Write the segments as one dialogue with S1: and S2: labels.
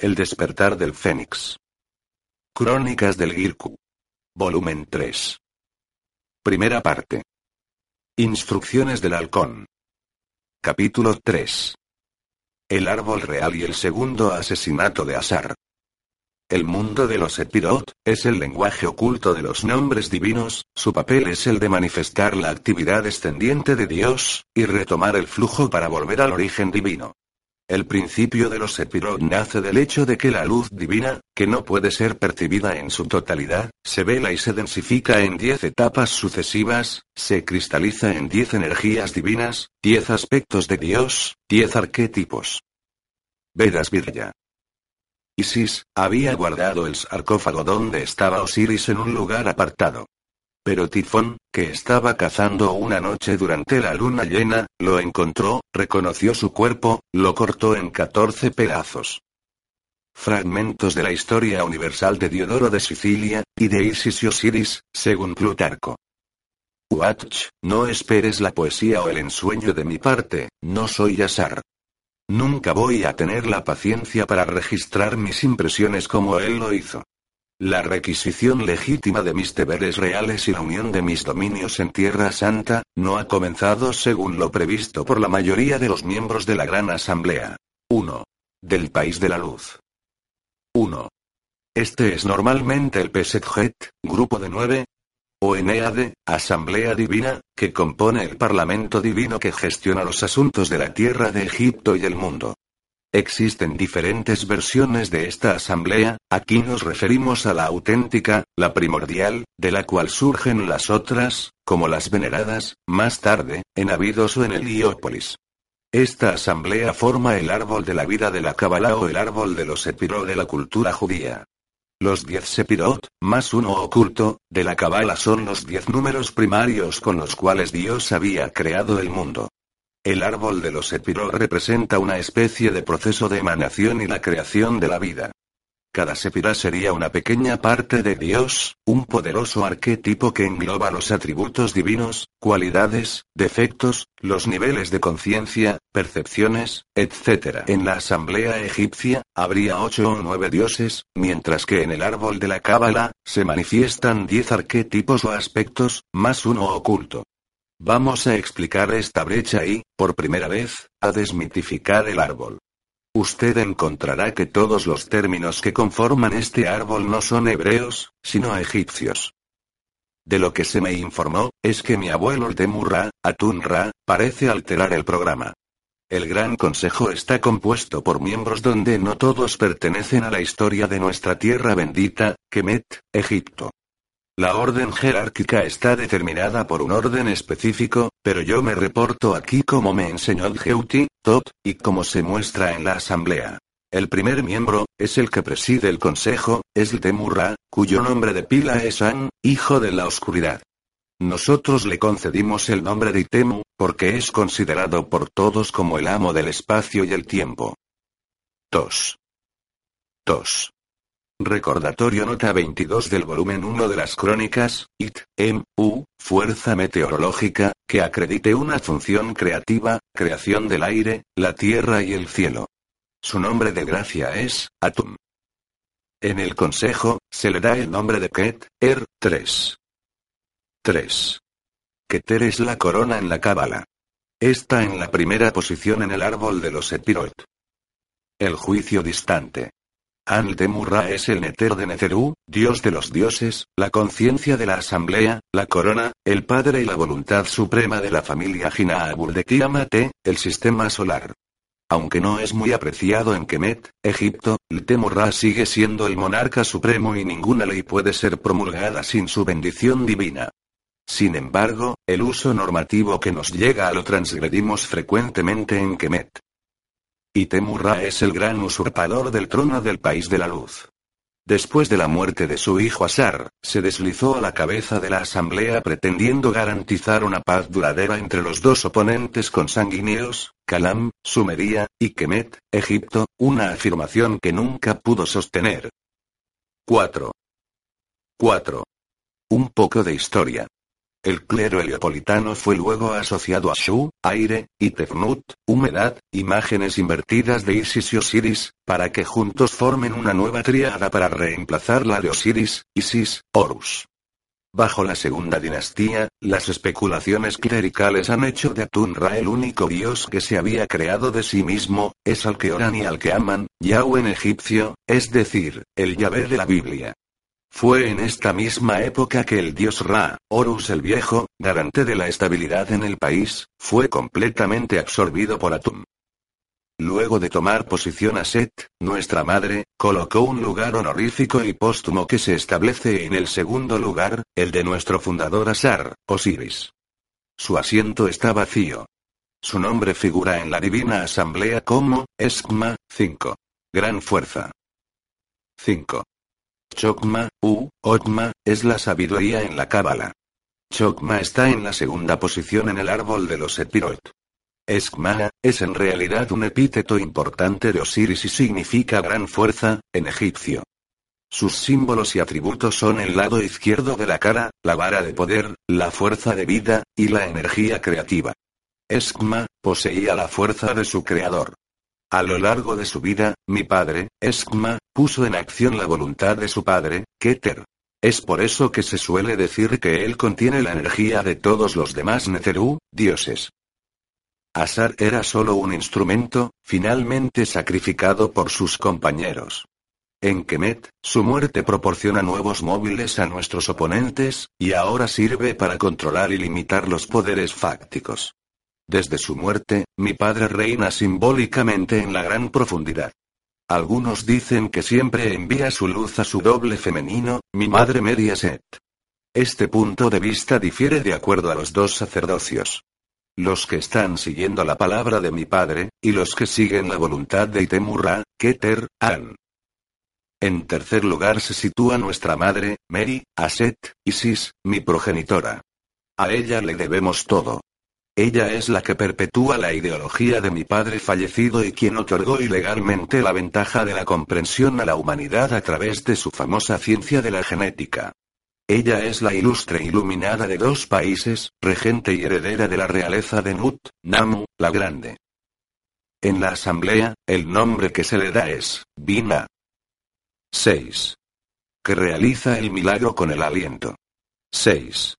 S1: El despertar del Fénix. Crónicas del Girku. Volumen 3. Primera parte. Instrucciones del halcón. Capítulo 3. El árbol real y el segundo asesinato de Asar. El mundo de los Epirot, es el lenguaje oculto de los nombres divinos, su papel es el de manifestar la actividad descendiente de Dios, y retomar el flujo para volver al origen divino. El principio de los Sepirot nace del hecho de que la luz divina, que no puede ser percibida en su totalidad, se vela y se densifica en diez etapas sucesivas, se cristaliza en diez energías divinas, diez aspectos de Dios, diez arquetipos. Vedas Virya. Isis, había guardado el sarcófago donde estaba Osiris en un lugar apartado. Pero Tifón, que estaba cazando una noche durante la luna llena, lo encontró, reconoció su cuerpo, lo cortó en 14 pedazos. Fragmentos de la historia universal de Diodoro de Sicilia, y de Isis y Osiris, según Plutarco. Watch, no esperes la poesía o el ensueño de mi parte, no soy Yasar. Nunca voy a tener la paciencia para registrar mis impresiones como él lo hizo. La requisición legítima de mis deberes reales y la unión de mis dominios en Tierra Santa, no ha comenzado según lo previsto por la mayoría de los miembros de la Gran Asamblea. 1. Del País de la Luz. 1. Este es normalmente el Pesetjet, grupo de nueve, o Eneade, Asamblea Divina, que compone el Parlamento Divino que gestiona los asuntos de la Tierra de Egipto y el mundo. Existen diferentes versiones de esta asamblea, aquí nos referimos a la auténtica, la primordial, de la cual surgen las otras, como las veneradas, más tarde, en Abidos o en Heliópolis. Esta asamblea forma el árbol de la vida de la Kabbalah o el árbol de los Epiró de la cultura judía. Los diez Sepirot, más uno oculto, de la Kabbalah son los diez números primarios con los cuales Dios había creado el mundo. El árbol de los Sepirot representa una especie de proceso de emanación y la creación de la vida. Cada sepira sería una pequeña parte de Dios, un poderoso arquetipo que engloba los atributos divinos, cualidades, defectos, los niveles de conciencia, percepciones, etc. En la asamblea egipcia, habría ocho o nueve dioses, mientras que en el árbol de la Cábala, se manifiestan diez arquetipos o aspectos, más uno oculto. Vamos a explicar esta brecha y, por primera vez, a desmitificar el árbol. Usted encontrará que todos los términos que conforman este árbol no son hebreos, sino egipcios. De lo que se me informó, es que mi abuelo el Temurra, Atunra, parece alterar el programa. El Gran Consejo está compuesto por miembros donde no todos pertenecen a la historia de nuestra tierra bendita, Kemet, Egipto. La orden jerárquica está determinada por un orden específico, pero yo me reporto aquí como me enseñó Geuti, Tot, y como se muestra en la asamblea. El primer miembro, es el que preside el consejo, es el Temurra, cuyo nombre de pila es An, hijo de la oscuridad. Nosotros le concedimos el nombre de Itemu, porque es considerado por todos como el amo del espacio y el tiempo. Tos. Tos. Recordatorio nota 22 del volumen 1 de las crónicas, IT, M, U, Fuerza Meteorológica, que acredite una función creativa, creación del aire, la tierra y el cielo. Su nombre de gracia es, Atum. En el consejo, se le da el nombre de Ket, Er, 3. 3. Keter es la corona en la cábala. Está en la primera posición en el árbol de los Epirot. El juicio distante. An-Temurra es el Neter de Neteru, dios de los dioses, la conciencia de la asamblea, la corona, el padre y la voluntad suprema de la familia Jinaabur de Tiamate, el sistema solar. Aunque no es muy apreciado en Kemet, Egipto, Temurra sigue siendo el monarca supremo y ninguna ley puede ser promulgada sin su bendición divina. Sin embargo, el uso normativo que nos llega a lo transgredimos frecuentemente en Kemet. Y Temurra es el gran usurpador del trono del país de la luz. Después de la muerte de su hijo Asar, se deslizó a la cabeza de la asamblea pretendiendo garantizar una paz duradera entre los dos oponentes consanguíneos, Calam, Sumeria, y Kemet, Egipto, una afirmación que nunca pudo sostener. 4. 4. Un poco de historia. El clero heliopolitano fue luego asociado a Shu, aire, y Tefnut, humedad, imágenes invertidas de Isis y Osiris, para que juntos formen una nueva tríada para reemplazar la de Osiris, Isis, Horus. Bajo la segunda dinastía, las especulaciones clericales han hecho de Atun-Ra el único dios que se había creado de sí mismo, es al que oran y al que aman, Yahweh en egipcio, es decir, el Yahvé de la Biblia. Fue en esta misma época que el dios Ra, Horus el Viejo, garante de la estabilidad en el país, fue completamente absorbido por Atum. Luego de tomar posición a Set, nuestra madre, colocó un lugar honorífico y póstumo que se establece en el segundo lugar, el de nuestro fundador Asar, Osiris. Su asiento está vacío. Su nombre figura en la Divina Asamblea como, Esma, 5. Gran fuerza. 5. Chokma, U, Otma, es la sabiduría en la Cábala. Chokma está en la segunda posición en el árbol de los Epirot. Eskma, es en realidad un epíteto importante de Osiris y significa gran fuerza, en egipcio. Sus símbolos y atributos son el lado izquierdo de la cara, la vara de poder, la fuerza de vida, y la energía creativa. Eskma, poseía la fuerza de su creador. A lo largo de su vida, mi padre, Eskma, puso en acción la voluntad de su padre, Keter. Es por eso que se suele decir que él contiene la energía de todos los demás Neteru, dioses. Asar era solo un instrumento, finalmente sacrificado por sus compañeros. En Kemet, su muerte proporciona nuevos móviles a nuestros oponentes, y ahora sirve para controlar y limitar los poderes fácticos. Desde su muerte, mi padre reina simbólicamente en la gran profundidad. Algunos dicen que siempre envía su luz a su doble femenino, mi madre Mediaset. Este punto de vista difiere de acuerdo a los dos sacerdocios. Los que están siguiendo la palabra de mi padre, y los que siguen la voluntad de Itemurra, Keter, An. En tercer lugar se sitúa nuestra madre, Mary, Aset, Isis, mi progenitora. A ella le debemos todo. Ella es la que perpetúa la ideología de mi padre fallecido y quien otorgó ilegalmente la ventaja de la comprensión a la humanidad a través de su famosa ciencia de la genética. Ella es la ilustre iluminada de dos países, regente y heredera de la realeza de Nut, Namu, la Grande. En la asamblea, el nombre que se le da es, Bina. 6. Que realiza el milagro con el aliento. 6.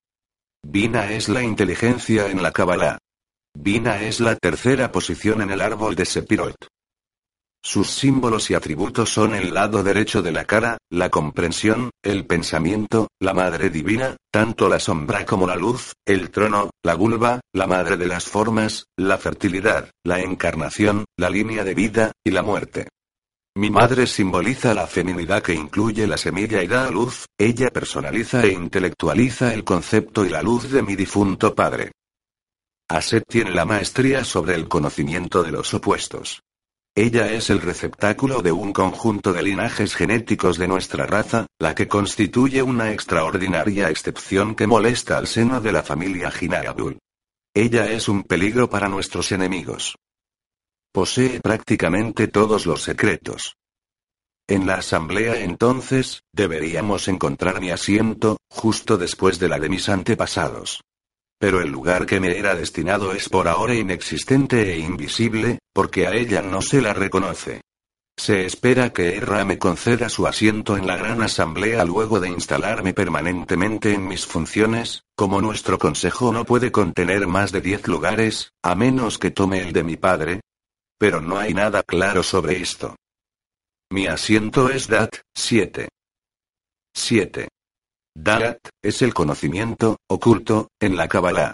S1: Bina es la inteligencia en la Kabbalah. Bina es la tercera posición en el árbol de Sepirot. Sus símbolos y atributos son el lado derecho de la cara, la comprensión, el pensamiento, la madre divina, tanto la sombra como la luz, el trono, la vulva, la madre de las formas, la fertilidad, la encarnación, la línea de vida, y la muerte. Mi madre simboliza la feminidad que incluye la semilla y da a luz, ella personaliza e intelectualiza el concepto y la luz de mi difunto padre. Aset tiene la maestría sobre el conocimiento de los opuestos. Ella es el receptáculo de un conjunto de linajes genéticos de nuestra raza, la que constituye una extraordinaria excepción que molesta al seno de la familia Jinabul. Ella es un peligro para nuestros enemigos. Posee prácticamente todos los secretos. En la asamblea entonces, deberíamos encontrar mi asiento, justo después de la de mis antepasados. Pero el lugar que me era destinado es por ahora inexistente e invisible, porque a ella no se la reconoce. Se espera que Erra me conceda su asiento en la gran asamblea luego de instalarme permanentemente en mis funciones, como nuestro consejo no puede contener más de diez lugares, a menos que tome el de mi padre, pero no hay nada claro sobre esto. Mi asiento es DAT, 7. 7. DAT, es el conocimiento, oculto, en la Kabbalah.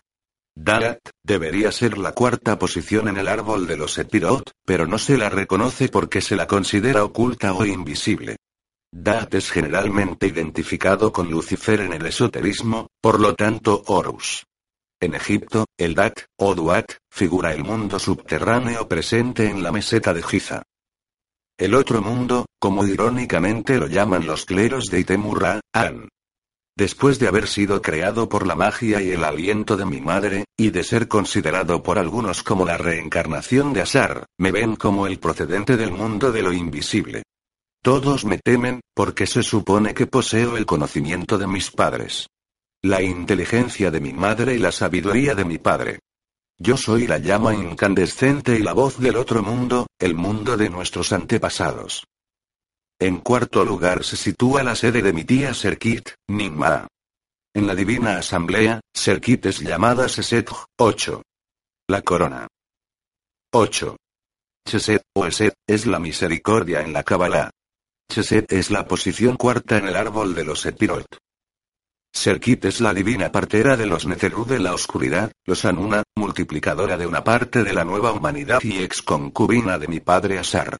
S1: DAT, debería ser la cuarta posición en el árbol de los Epirot, pero no se la reconoce porque se la considera oculta o invisible. Dat es generalmente identificado con Lucifer en el esoterismo, por lo tanto Horus. En Egipto, el Dat, o Duat, figura el mundo subterráneo presente en la meseta de Giza. El otro mundo, como irónicamente lo llaman los cleros de Itemurra, An. Después de haber sido creado por la magia y el aliento de mi madre, y de ser considerado por algunos como la reencarnación de Asar, me ven como el procedente del mundo de lo invisible. Todos me temen, porque se supone que poseo el conocimiento de mis padres. La inteligencia de mi madre y la sabiduría de mi padre. Yo soy la llama incandescente y la voz del otro mundo, el mundo de nuestros antepasados. En cuarto lugar se sitúa la sede de mi tía Serkit, Nimma. En la Divina Asamblea, Serkit es llamada Seset 8. La corona. 8. Cheset, o Eset, es la misericordia en la Kabbalah. Cheset es la posición cuarta en el árbol de los Epirot. Serkit es la divina partera de los Neteru de la oscuridad, los Anuna, multiplicadora de una parte de la nueva humanidad y ex concubina de mi padre Asar.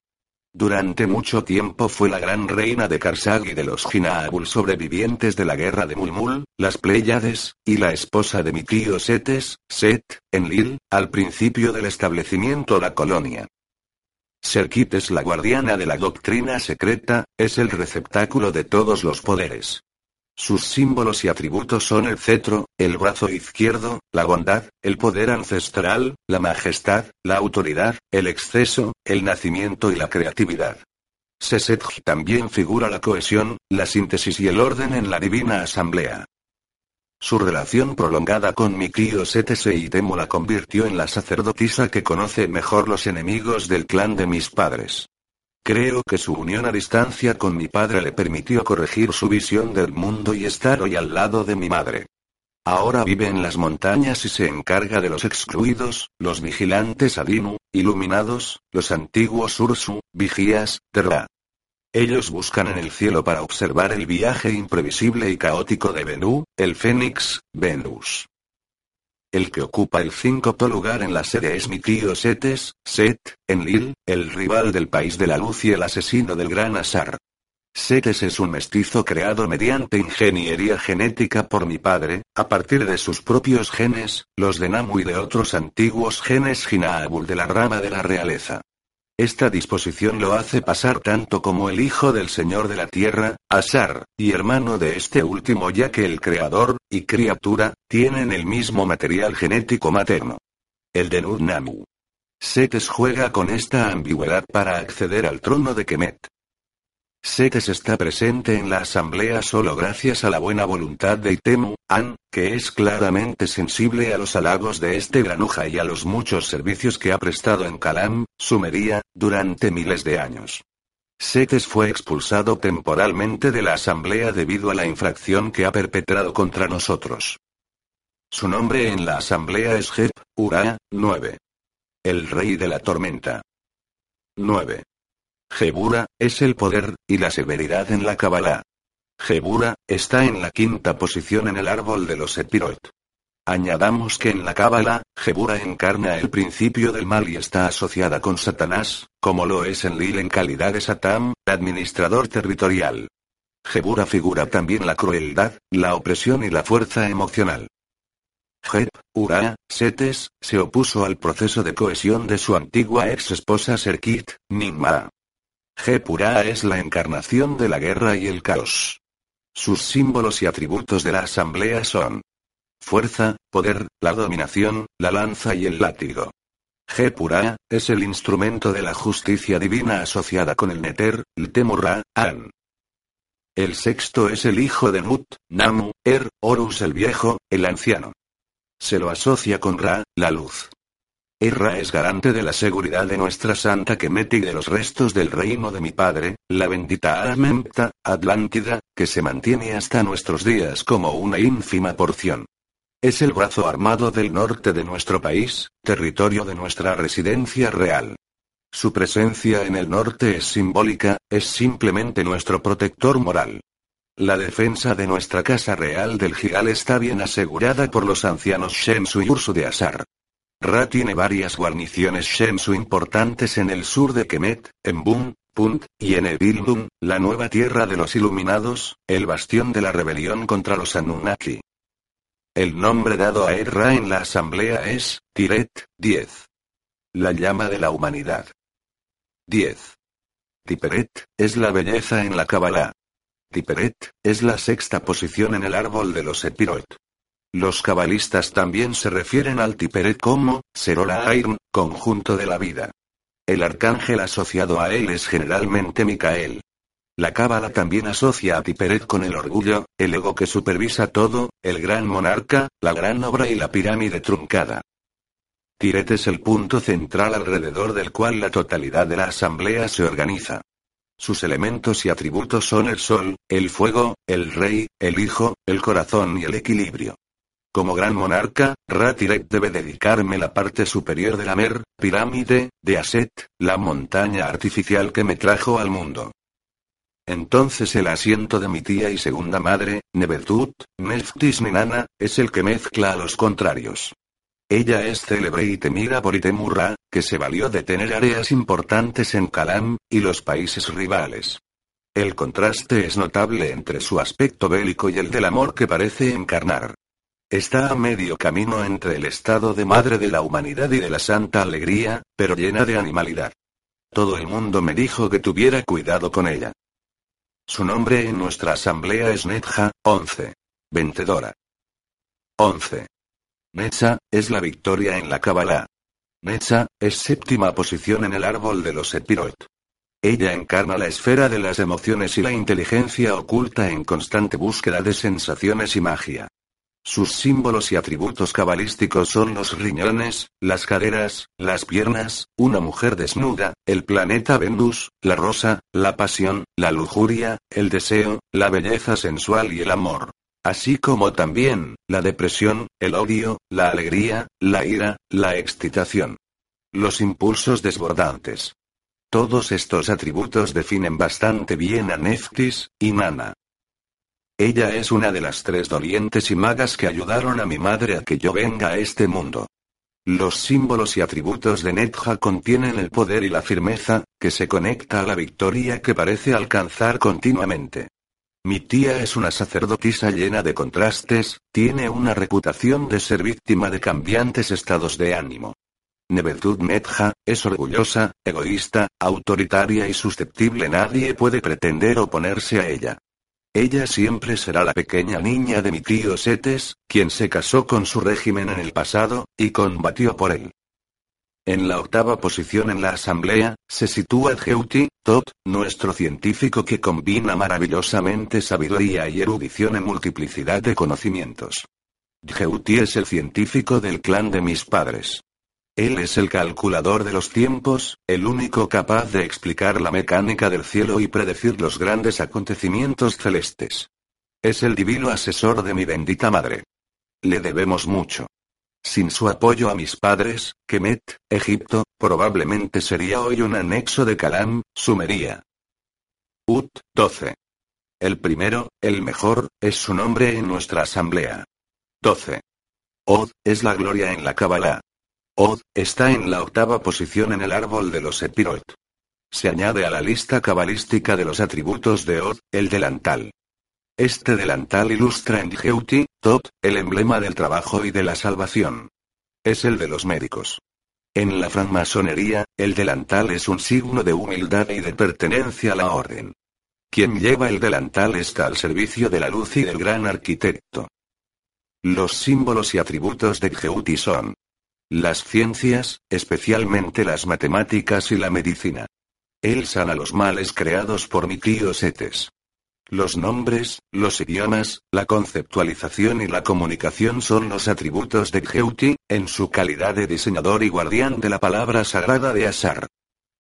S1: Durante mucho tiempo fue la gran reina de Karsag y de los Jinaabul sobrevivientes de la guerra de Mulmul, las Pléyades, y la esposa de mi tío Setes, Set, en Lil, al principio del establecimiento la colonia. Serkit es la guardiana de la doctrina secreta, es el receptáculo de todos los poderes. Sus símbolos y atributos son el cetro, el brazo izquierdo, la bondad, el poder ancestral, la majestad, la autoridad, el exceso, el nacimiento y la creatividad. Sesetj también figura la cohesión, la síntesis y el orden en la divina asamblea. Su relación prolongada con mi tío Setese y Temo la convirtió en la sacerdotisa que conoce mejor los enemigos del clan de mis padres. Creo que su unión a distancia con mi padre le permitió corregir su visión del mundo y estar hoy al lado de mi madre. Ahora vive en las montañas y se encarga de los excluidos, los vigilantes Adinu, iluminados, los antiguos Ursu, vigías, Terra. Ellos buscan en el cielo para observar el viaje imprevisible y caótico de Benú, el Fénix, Venus. El que ocupa el cinco lugar en la serie es mi tío Setes, Set, Enlil, el rival del país de la luz y el asesino del gran Asar. Setes es un mestizo creado mediante ingeniería genética por mi padre, a partir de sus propios genes, los de Namu y de otros antiguos genes Jinaabul de la rama de la realeza. Esta disposición lo hace pasar tanto como el hijo del Señor de la Tierra, Asar, y hermano de este último ya que el creador, y criatura, tienen el mismo material genético materno. El de Namu. Setes juega con esta ambigüedad para acceder al trono de Kemet. Setes está presente en la asamblea solo gracias a la buena voluntad de Itemu, An, que es claramente sensible a los halagos de este granuja y a los muchos servicios que ha prestado en Kalam, Sumería, durante miles de años. Setes fue expulsado temporalmente de la asamblea debido a la infracción que ha perpetrado contra nosotros. Su nombre en la asamblea es Jep, Ura, 9. El rey de la tormenta. 9. Jebura, es el poder, y la severidad en la Kabbalah. Jebura, está en la quinta posición en el árbol de los Epirot. Añadamos que en la Cábala, Jebura encarna el principio del mal y está asociada con Satanás, como lo es en Lil en calidad de Satán, administrador territorial. Jebura figura también la crueldad, la opresión y la fuerza emocional. Jeb, Ura, Setes, se opuso al proceso de cohesión de su antigua ex esposa Serkit, Nimma. Jepura es la encarnación de la guerra y el caos. Sus símbolos y atributos de la asamblea son fuerza, poder, la dominación, la lanza y el látigo. Jepura es el instrumento de la justicia divina asociada con el Neter, el Temurra, An. El sexto es el hijo de Nut, Namu, Er, Horus el viejo, el anciano. Se lo asocia con Ra, la luz. Erra es garante de la seguridad de nuestra Santa Kemet y de los restos del reino de mi padre, la bendita Amempta, Atlántida, que se mantiene hasta nuestros días como una ínfima porción. Es el brazo armado del norte de nuestro país, territorio de nuestra residencia real. Su presencia en el norte es simbólica, es simplemente nuestro protector moral. La defensa de nuestra casa real del Giral está bien asegurada por los ancianos Shemsu y Ursu de Asar. Ra tiene varias guarniciones Shemsu importantes en el sur de Kemet, en Bum, Punt, y en Ebilum, la nueva tierra de los iluminados, el bastión de la rebelión contra los Anunnaki. El nombre dado a Erra en la asamblea es, Tiret, 10. La llama de la humanidad. 10. Tiperet, es la belleza en la Kabbalah. Tiperet, es la sexta posición en el árbol de los Epirot. Los cabalistas también se refieren al Tiperet como, Serola conjunto de la vida. El arcángel asociado a él es generalmente Micael. La cábala también asocia a Tiperet con el orgullo, el ego que supervisa todo, el gran monarca, la gran obra y la pirámide truncada. Tiret es el punto central alrededor del cual la totalidad de la asamblea se organiza. Sus elementos y atributos son el sol, el fuego, el rey, el hijo, el corazón y el equilibrio. Como gran monarca, Ra-Tiret debe dedicarme la parte superior de la Mer, pirámide, de Aset, la montaña artificial que me trajo al mundo. Entonces el asiento de mi tía y segunda madre, Nebetut, Neftis Ninana, es el que mezcla a los contrarios. Ella es célebre y temida por Itemurra, que se valió de tener áreas importantes en Kalam, y los países rivales. El contraste es notable entre su aspecto bélico y el del amor que parece encarnar. Está a medio camino entre el estado de madre de la humanidad y de la santa alegría, pero llena de animalidad. Todo el mundo me dijo que tuviera cuidado con ella. Su nombre en nuestra asamblea es Netja, 11. Ventedora. 11. Netza, es la victoria en la Kabbalah. Netza, es séptima posición en el árbol de los Epirot. Ella encarna la esfera de las emociones y la inteligencia oculta en constante búsqueda de sensaciones y magia. Sus símbolos y atributos cabalísticos son los riñones, las caderas, las piernas, una mujer desnuda, el planeta Venus, la rosa, la pasión, la lujuria, el deseo, la belleza sensual y el amor así como también, la depresión, el odio, la alegría, la ira, la excitación. Los impulsos desbordantes. Todos estos atributos definen bastante bien a Neftis, y Nana. Ella es una de las tres dolientes y magas que ayudaron a mi madre a que yo venga a este mundo. Los símbolos y atributos de Netja contienen el poder y la firmeza, que se conecta a la victoria que parece alcanzar continuamente. Mi tía es una sacerdotisa llena de contrastes, tiene una reputación de ser víctima de cambiantes estados de ánimo. Nebetud Netja, es orgullosa, egoísta, autoritaria y susceptible. Nadie puede pretender oponerse a ella. Ella siempre será la pequeña niña de mi tío Setes, quien se casó con su régimen en el pasado, y combatió por él. En la octava posición en la asamblea, se sitúa Geuti, Tot, nuestro científico que combina maravillosamente sabiduría y erudición en multiplicidad de conocimientos. Geuti es el científico del clan de mis padres. Él es el calculador de los tiempos, el único capaz de explicar la mecánica del cielo y predecir los grandes acontecimientos celestes. Es el divino asesor de mi bendita madre. Le debemos mucho. Sin su apoyo a mis padres, Kemet, Egipto, probablemente sería hoy un anexo de Kalam, Sumería. Ut, 12. El primero, el mejor, es su nombre en nuestra asamblea. 12. Od, es la gloria en la Kabbalah. Od, está en la octava posición en el árbol de los Epirot. Se añade a la lista cabalística de los atributos de Od, el delantal. Este delantal ilustra en Geuti, Tot, el emblema del trabajo y de la salvación. Es el de los médicos. En la francmasonería, el delantal es un signo de humildad y de pertenencia a la orden. Quien lleva el delantal está al servicio de la luz y del gran arquitecto. Los símbolos y atributos de Geuti son las ciencias, especialmente las matemáticas y la medicina. Él sana los males creados por mi tío Setes. Los nombres, los idiomas, la conceptualización y la comunicación son los atributos de Geuti, en su calidad de diseñador y guardián de la palabra sagrada de Asar.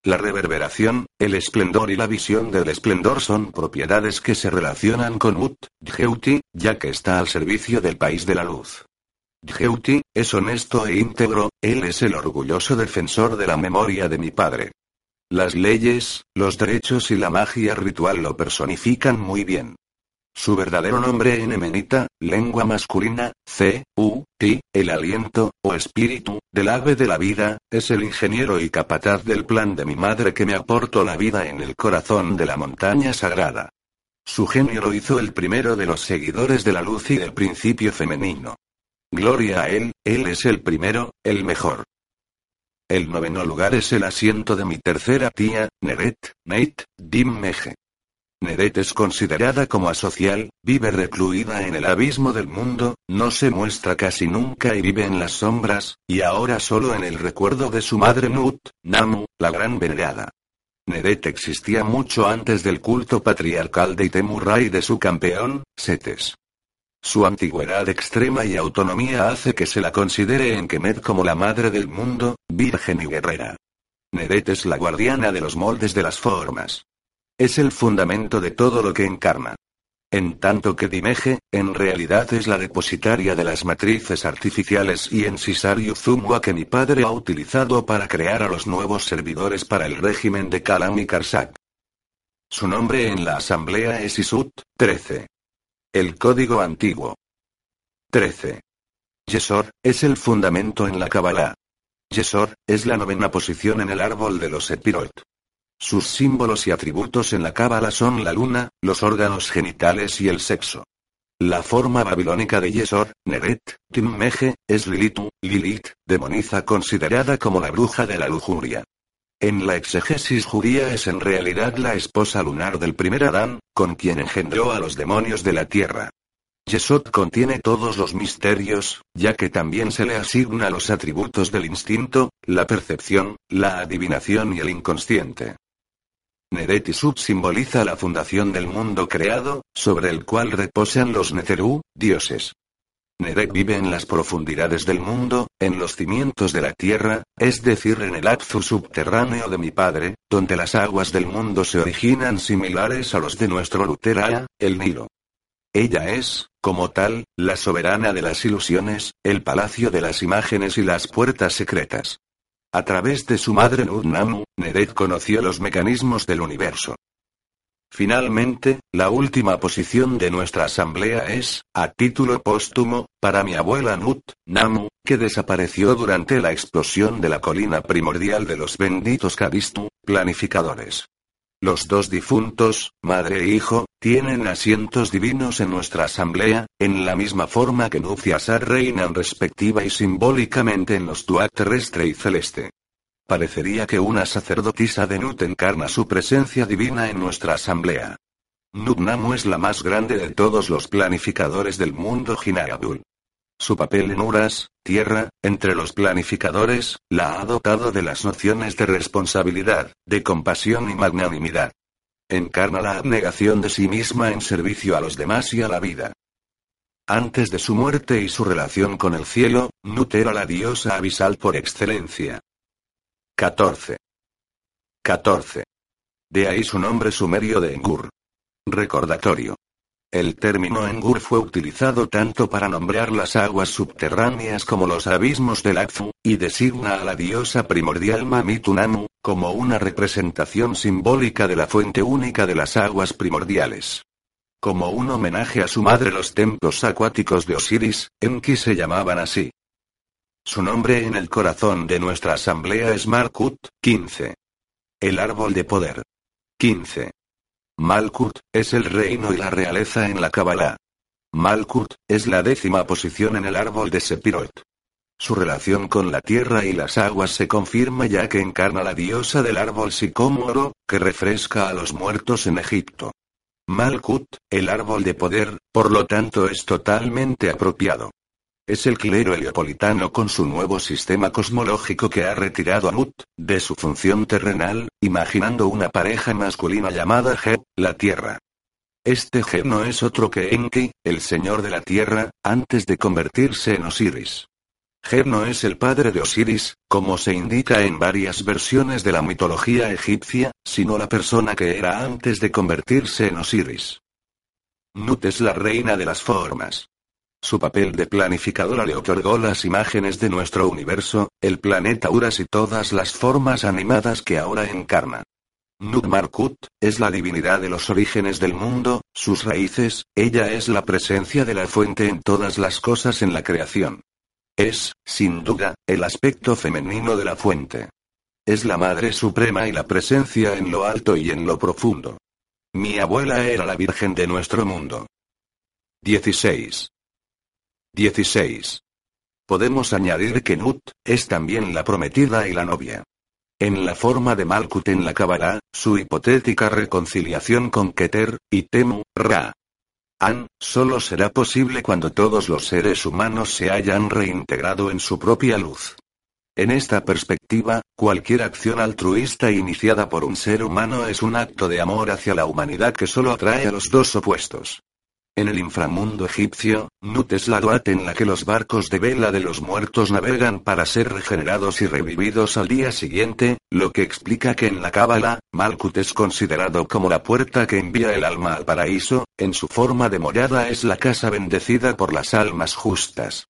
S1: La reverberación, el esplendor y la visión del esplendor son propiedades que se relacionan con Ut, Geuti, ya que está al servicio del país de la luz. Geuti, es honesto e íntegro, él es el orgulloso defensor de la memoria de mi padre. Las leyes, los derechos y la magia ritual lo personifican muy bien. Su verdadero nombre en emenita, lengua masculina, C, U, Ti, el aliento, o espíritu, del ave de la vida, es el ingeniero y capataz del plan de mi madre que me aportó la vida en el corazón de la montaña sagrada. Su genio lo hizo el primero de los seguidores de la luz y del principio femenino. Gloria a él, él es el primero, el mejor. El noveno lugar es el asiento de mi tercera tía, Neret, Nate, Dim Meje. Neret es considerada como asocial, vive recluida en el abismo del mundo, no se muestra casi nunca y vive en las sombras, y ahora solo en el recuerdo de su madre Nut, Namu, la gran venerada. Neret existía mucho antes del culto patriarcal de Itemurra y de su campeón, Setes. Su antigüedad extrema y autonomía hace que se la considere en Kemet como la madre del mundo, virgen y guerrera. Neret es la guardiana de los moldes de las formas. Es el fundamento de todo lo que encarna. En tanto que Dimeje, en realidad es la depositaria de las matrices artificiales y en Sisariu Zumwa que mi padre ha utilizado para crear a los nuevos servidores para el régimen de Kalam y Karsak. Su nombre en la asamblea es Isut, 13. El código antiguo. 13. Yesor, es el fundamento en la Kabbalah. Yesor, es la novena posición en el árbol de los Epirot. Sus símbolos y atributos en la cábala son la luna, los órganos genitales y el sexo. La forma babilónica de Yesor, Neret, Timmeje, es Lilitu, Lilith, demoniza considerada como la bruja de la lujuria. En la exegesis judía es en realidad la esposa lunar del primer Adán, con quien engendró a los demonios de la tierra. Yesod contiene todos los misterios, ya que también se le asigna los atributos del instinto, la percepción, la adivinación y el inconsciente. Neret Sub simboliza la fundación del mundo creado, sobre el cual reposan los Neterú, dioses. Neret vive en las profundidades del mundo, en los cimientos de la tierra, es decir, en el Apzu subterráneo de mi padre, donde las aguas del mundo se originan similares a los de nuestro Lutera, el Nilo. Ella es, como tal, la soberana de las ilusiones, el palacio de las imágenes y las puertas secretas. A través de su madre Nudnamu, Neret conoció los mecanismos del universo. Finalmente, la última posición de nuestra asamblea es, a título póstumo, para mi abuela Nut, Namu, que desapareció durante la explosión de la colina primordial de los benditos Kabistu, planificadores. Los dos difuntos, madre e hijo, tienen asientos divinos en nuestra asamblea, en la misma forma que Nuciasar reinan respectiva y simbólicamente en los Tuat terrestre y celeste. Parecería que una sacerdotisa de Nut encarna su presencia divina en nuestra asamblea. Nutnamu es la más grande de todos los planificadores del mundo Jinayabul. Su papel en Uras, tierra, entre los planificadores, la ha dotado de las nociones de responsabilidad, de compasión y magnanimidad. Encarna la abnegación de sí misma en servicio a los demás y a la vida. Antes de su muerte y su relación con el cielo, Nut era la diosa abisal por excelencia. 14. 14. De ahí su nombre sumerio de Engur. Recordatorio. El término Engur fue utilizado tanto para nombrar las aguas subterráneas como los abismos del Akfu, y designa a la diosa primordial Mamitunamu, como una representación simbólica de la fuente única de las aguas primordiales. Como un homenaje a su madre los templos acuáticos de Osiris, Enki se llamaban así. Su nombre en el corazón de nuestra asamblea es Markut, 15. El árbol de poder. 15. Malkut, es el reino y la realeza en la Kabbalah. Malkut, es la décima posición en el árbol de Sepirot. Su relación con la tierra y las aguas se confirma ya que encarna la diosa del árbol sicómoro, que refresca a los muertos en Egipto. Malkut, el árbol de poder, por lo tanto es totalmente apropiado. Es el clero heliopolitano con su nuevo sistema cosmológico que ha retirado a Mut, de su función terrenal, imaginando una pareja masculina llamada Geb, la Tierra. Este Geb no es otro que Enki, el señor de la Tierra, antes de convertirse en Osiris. Geb no es el padre de Osiris, como se indica en varias versiones de la mitología egipcia, sino la persona que era antes de convertirse en Osiris. Nut es la reina de las formas. Su papel de planificadora le otorgó las imágenes de nuestro universo, el planeta Uras y todas las formas animadas que ahora encarna. Nutmarkut, es la divinidad de los orígenes del mundo, sus raíces, ella es la presencia de la fuente en todas las cosas en la creación. Es, sin duda, el aspecto femenino de la fuente. Es la Madre Suprema y la presencia en lo alto y en lo profundo. Mi abuela era la Virgen de nuestro mundo. 16. 16. Podemos añadir que Nut, es también la prometida y la novia. En la forma de Malkut en la Kabbalah, su hipotética reconciliación con Keter, y Temu, Ra. An, solo será posible cuando todos los seres humanos se hayan reintegrado en su propia luz. En esta perspectiva, cualquier acción altruista iniciada por un ser humano es un acto de amor hacia la humanidad que solo atrae a los dos opuestos. En el inframundo egipcio, Nut es la duat en la que los barcos de vela de los muertos navegan para ser regenerados y revividos al día siguiente, lo que explica que en la Cábala, Malkut es considerado como la puerta que envía el alma al paraíso, en su forma de morada es la casa bendecida por las almas justas.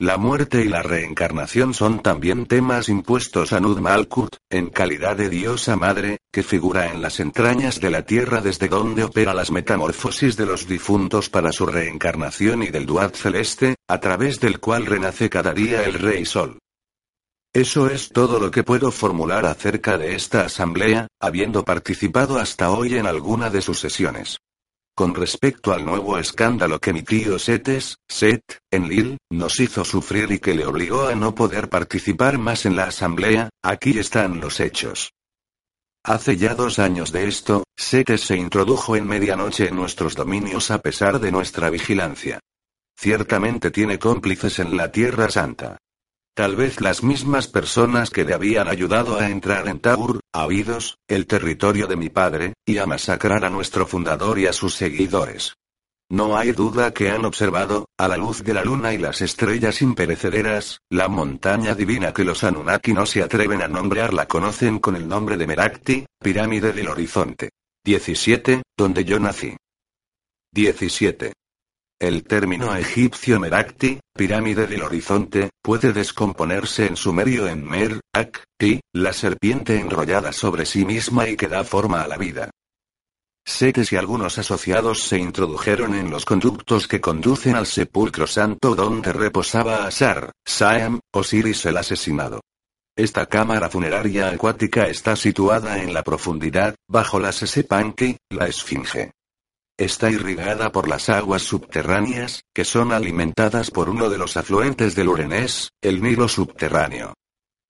S1: La muerte y la reencarnación son también temas impuestos a Nud Malkut, en calidad de diosa madre, que figura en las entrañas de la tierra desde donde opera las metamorfosis de los difuntos para su reencarnación y del Duat celeste, a través del cual renace cada día el Rey Sol. Eso es todo lo que puedo formular acerca de esta asamblea, habiendo participado hasta hoy en alguna de sus sesiones. Con respecto al nuevo escándalo que mi tío Setes, Set, en Lille, nos hizo sufrir y que le obligó a no poder participar más en la asamblea, aquí están los hechos. Hace ya dos años de esto, Setes se introdujo en medianoche en nuestros dominios a pesar de nuestra vigilancia. Ciertamente tiene cómplices en la Tierra Santa. Tal vez las mismas personas que le habían ayudado a entrar en Taur, Abidos, el territorio de mi padre, y a masacrar a nuestro fundador y a sus seguidores. No hay duda que han observado, a la luz de la luna y las estrellas imperecederas, la montaña divina que los Anunnaki no se atreven a nombrar la conocen con el nombre de Merakti, pirámide del horizonte. 17, donde yo nací. 17. El término egipcio Merakti, pirámide del horizonte, puede descomponerse en sumerio en Mer, Ak, Ti, la serpiente enrollada sobre sí misma y que da forma a la vida. Setes y algunos asociados se introdujeron en los conductos que conducen al sepulcro santo donde reposaba Asar, Saem, Osiris el asesinado. Esta cámara funeraria acuática está situada en la profundidad, bajo la Sesepanki, la Esfinge. Está irrigada por las aguas subterráneas, que son alimentadas por uno de los afluentes del Urenés, el Nilo subterráneo.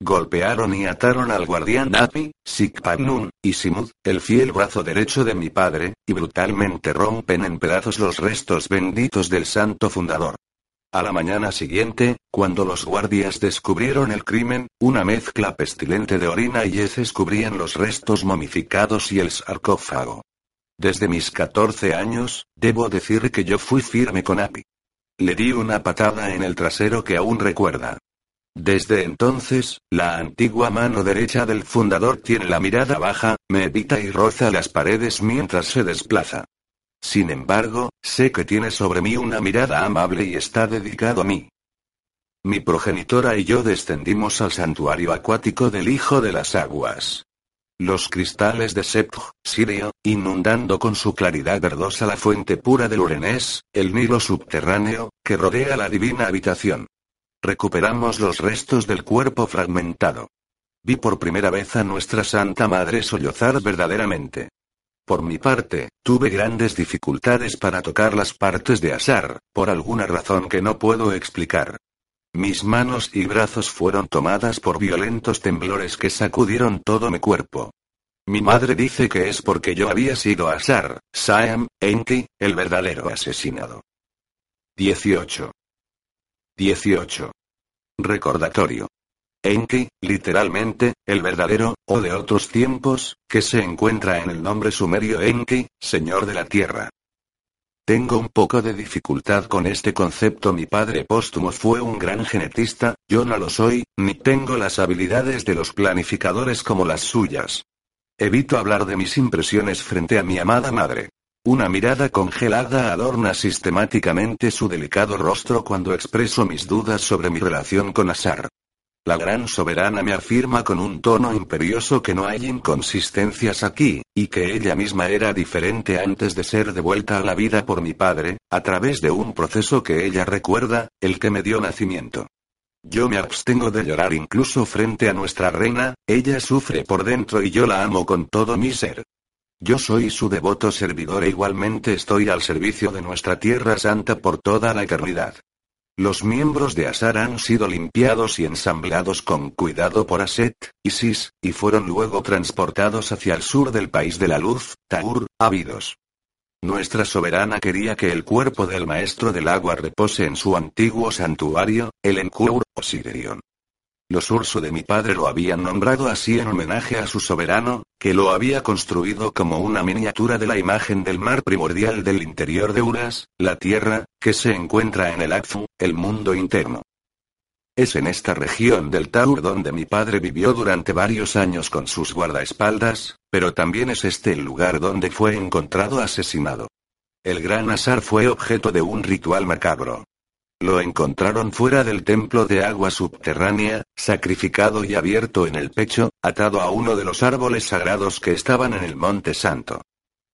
S1: Golpearon y ataron al guardián Api, Sikpanun, y Simud, el fiel brazo derecho de mi padre, y brutalmente rompen en pedazos los restos benditos del santo fundador. A la mañana siguiente, cuando los guardias descubrieron el crimen, una mezcla pestilente de orina y heces cubrían los restos momificados y el sarcófago. Desde mis 14 años, debo decir que yo fui firme con Api. Le di una patada en el trasero que aún recuerda. Desde entonces, la antigua mano derecha del fundador tiene la mirada baja, me evita y roza las paredes mientras se desplaza. Sin embargo, sé que tiene sobre mí una mirada amable y está dedicado a mí. Mi progenitora y yo descendimos al santuario acuático del Hijo de las Aguas. Los cristales de Sepj, Sirio, inundando con su claridad verdosa la fuente pura del Urenés, el Nilo subterráneo, que rodea la divina habitación. Recuperamos los restos del cuerpo fragmentado. Vi por primera vez a nuestra Santa Madre sollozar verdaderamente. Por mi parte, tuve grandes dificultades para tocar las partes de Asar, por alguna razón que no puedo explicar. Mis manos y brazos fueron tomadas por violentos temblores que sacudieron todo mi cuerpo. Mi madre dice que es porque yo había sido Asar, Saem, Enki, el verdadero asesinado. 18. 18. Recordatorio. Enki, literalmente, el verdadero, o de otros tiempos, que se encuentra en el nombre sumerio Enki, Señor de la Tierra. Tengo un poco de dificultad con este concepto. Mi padre póstumo fue un gran genetista, yo no lo soy, ni tengo las habilidades de los planificadores como las suyas. Evito hablar de mis impresiones frente a mi amada madre. Una mirada congelada adorna sistemáticamente su delicado rostro cuando expreso mis dudas sobre mi relación con Asar. La gran soberana me afirma con un tono imperioso que no hay inconsistencias aquí, y que ella misma era diferente antes de ser devuelta a la vida por mi padre, a través de un proceso que ella recuerda, el que me dio nacimiento. Yo me abstengo de llorar incluso frente a nuestra reina, ella sufre por dentro y yo la amo con todo mi ser. Yo soy su devoto servidor e igualmente estoy al servicio de nuestra tierra santa por toda la eternidad. Los miembros de Asar han sido limpiados y ensamblados con cuidado por Aset, Isis, y fueron luego transportados hacia el sur del país de la luz, Taur, ávidos. Nuestra soberana quería que el cuerpo del maestro del agua repose en su antiguo santuario, el Enkur, o Sirion. Los Ursu de mi padre lo habían nombrado así en homenaje a su soberano, que lo había construido como una miniatura de la imagen del mar primordial del interior de Uras, la tierra, que se encuentra en el Akfu, el mundo interno. Es en esta región del Taur donde mi padre vivió durante varios años con sus guardaespaldas, pero también es este el lugar donde fue encontrado asesinado. El gran Asar fue objeto de un ritual macabro. Lo encontraron fuera del templo de agua subterránea, sacrificado y abierto en el pecho, atado a uno de los árboles sagrados que estaban en el Monte Santo.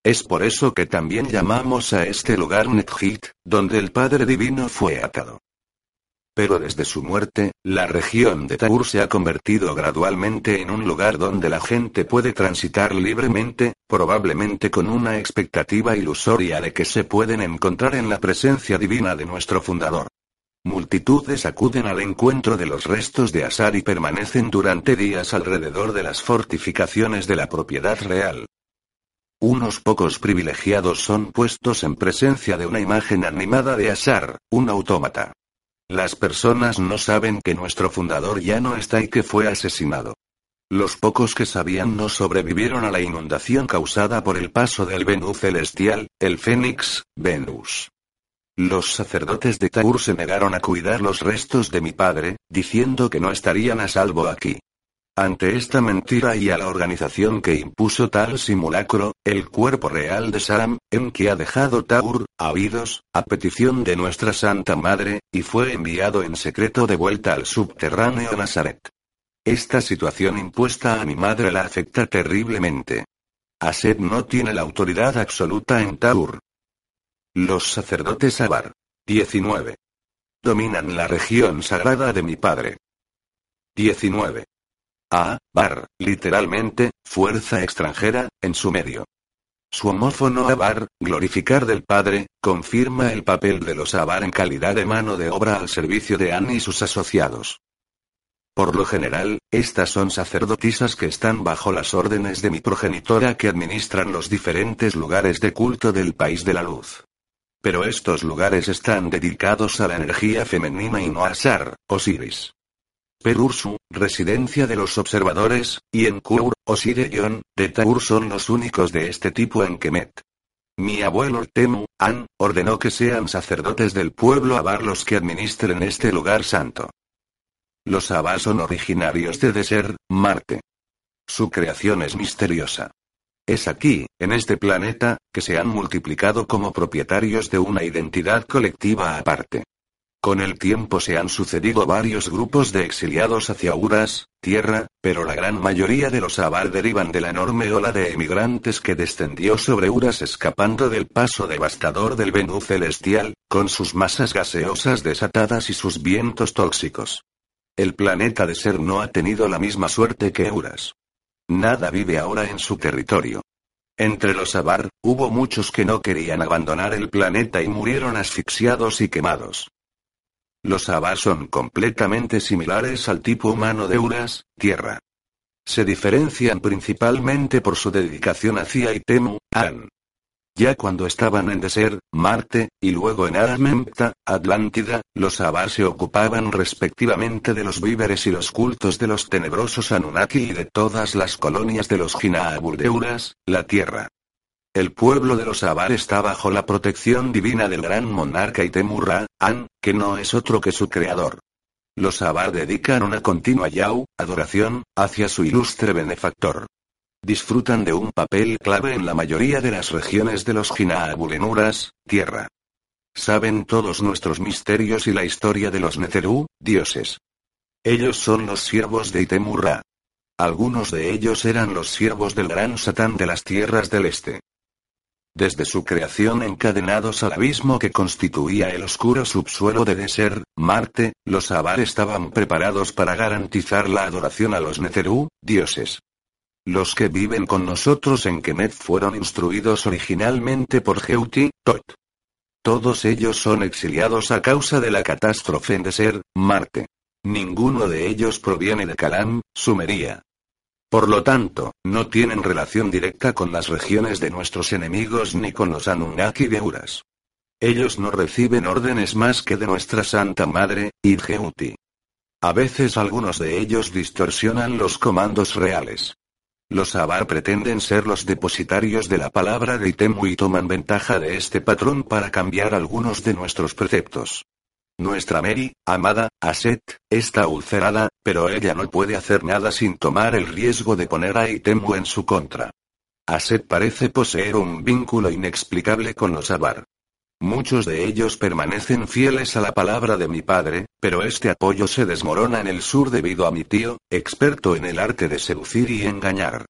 S1: Es por eso que también llamamos a este lugar Nethit, donde el Padre Divino fue atado. Pero desde su muerte, la región de Taur se ha convertido gradualmente en un lugar donde la gente puede transitar libremente, probablemente con una expectativa ilusoria de que se pueden encontrar en la presencia divina de nuestro fundador. Multitudes acuden al encuentro de los restos de Asar y permanecen durante días alrededor de las fortificaciones de la propiedad real. Unos pocos privilegiados son puestos en presencia de una imagen animada de Asar, un autómata. Las personas no saben que nuestro fundador ya no está y que fue asesinado. Los pocos que sabían no sobrevivieron a la inundación causada por el paso del Venus celestial, el Fénix, Venus. Los sacerdotes de Taur se negaron a cuidar los restos de mi padre, diciendo que no estarían a salvo aquí. Ante esta mentira y a la organización que impuso tal simulacro, el cuerpo real de Sam, en que ha dejado Taur, habidos, a petición de nuestra Santa Madre, y fue enviado en secreto de vuelta al subterráneo Nazaret. Esta situación impuesta a mi madre la afecta terriblemente. Aset no tiene la autoridad absoluta en Taur, los sacerdotes Abar. 19. Dominan la región sagrada de mi padre. 19. A, bar, literalmente, fuerza extranjera, en su medio. Su homófono Abar, glorificar del Padre, confirma el papel de los Abar en calidad de mano de obra al servicio de An y sus asociados. Por lo general, estas son sacerdotisas que están bajo las órdenes de mi progenitora que administran los diferentes lugares de culto del país de la luz. Pero estos lugares están dedicados a la energía femenina y no a Sar, Osiris. Perursu, residencia de los observadores, y en Kur, Osireyon, de Taur son los únicos de este tipo en Kemet. Mi abuelo Temu, An, ordenó que sean sacerdotes del pueblo Abar los que administren este lugar santo. Los Abar son originarios de Deser, Marte. Su creación es misteriosa. Es aquí, en este planeta, que se han multiplicado como propietarios de una identidad colectiva aparte. Con el tiempo se han sucedido varios grupos de exiliados hacia Uras, tierra, pero la gran mayoría de los Abar derivan de la enorme ola de emigrantes que descendió sobre Uras escapando del paso devastador del Venú celestial, con sus masas gaseosas desatadas y sus vientos tóxicos. El planeta de Ser no ha tenido la misma suerte que Uras. Nada vive ahora en su territorio. Entre los Avar, hubo muchos que no querían abandonar el planeta y murieron asfixiados y quemados. Los Avar son completamente similares al tipo humano de Uras, Tierra. Se diferencian principalmente por su dedicación hacia Itemu, An. Ya cuando estaban en Deser, Marte, y luego en Aramempta, Atlántida, los Avar se ocupaban respectivamente de los víveres y los cultos de los tenebrosos Anunnaki y de todas las colonias de los Ginaaburdeuras, la Tierra. El pueblo de los Avar está bajo la protección divina del gran monarca Itemurra, An, que no es otro que su creador. Los Avar dedican una continua yau, adoración, hacia su ilustre benefactor disfrutan de un papel clave en la mayoría de las regiones de los Ginaabulenuras, tierra. Saben todos nuestros misterios y la historia de los Neterú, dioses. Ellos son los siervos de Itemurra. Algunos de ellos eran los siervos del gran Satán de las tierras del este. Desde su creación encadenados al abismo que constituía el oscuro subsuelo de Deser, Marte, los Avar estaban preparados para garantizar la adoración a los Neterú, dioses. Los que viven con nosotros en Kemet fueron instruidos originalmente por Geuti, Tot. Todos ellos son exiliados a causa de la catástrofe en Deser, Marte. Ninguno de ellos proviene de Kalam, Sumería. Por lo tanto, no tienen relación directa con las regiones de nuestros enemigos ni con los Anunnaki de Uras. Ellos no reciben órdenes más que de nuestra Santa Madre, Idgeuti. A veces algunos de ellos distorsionan los comandos reales. Los Avar pretenden ser los depositarios de la palabra de Itemu y toman ventaja de este patrón para cambiar algunos de nuestros preceptos. Nuestra Mary, amada, Aset, está ulcerada, pero ella no puede hacer nada sin tomar el riesgo de poner a Itemu en su contra. Aset parece poseer un vínculo inexplicable con los Avar. Muchos de ellos permanecen fieles a la palabra de mi padre, pero este apoyo se desmorona en el sur debido a mi tío, experto en el arte de seducir y engañar.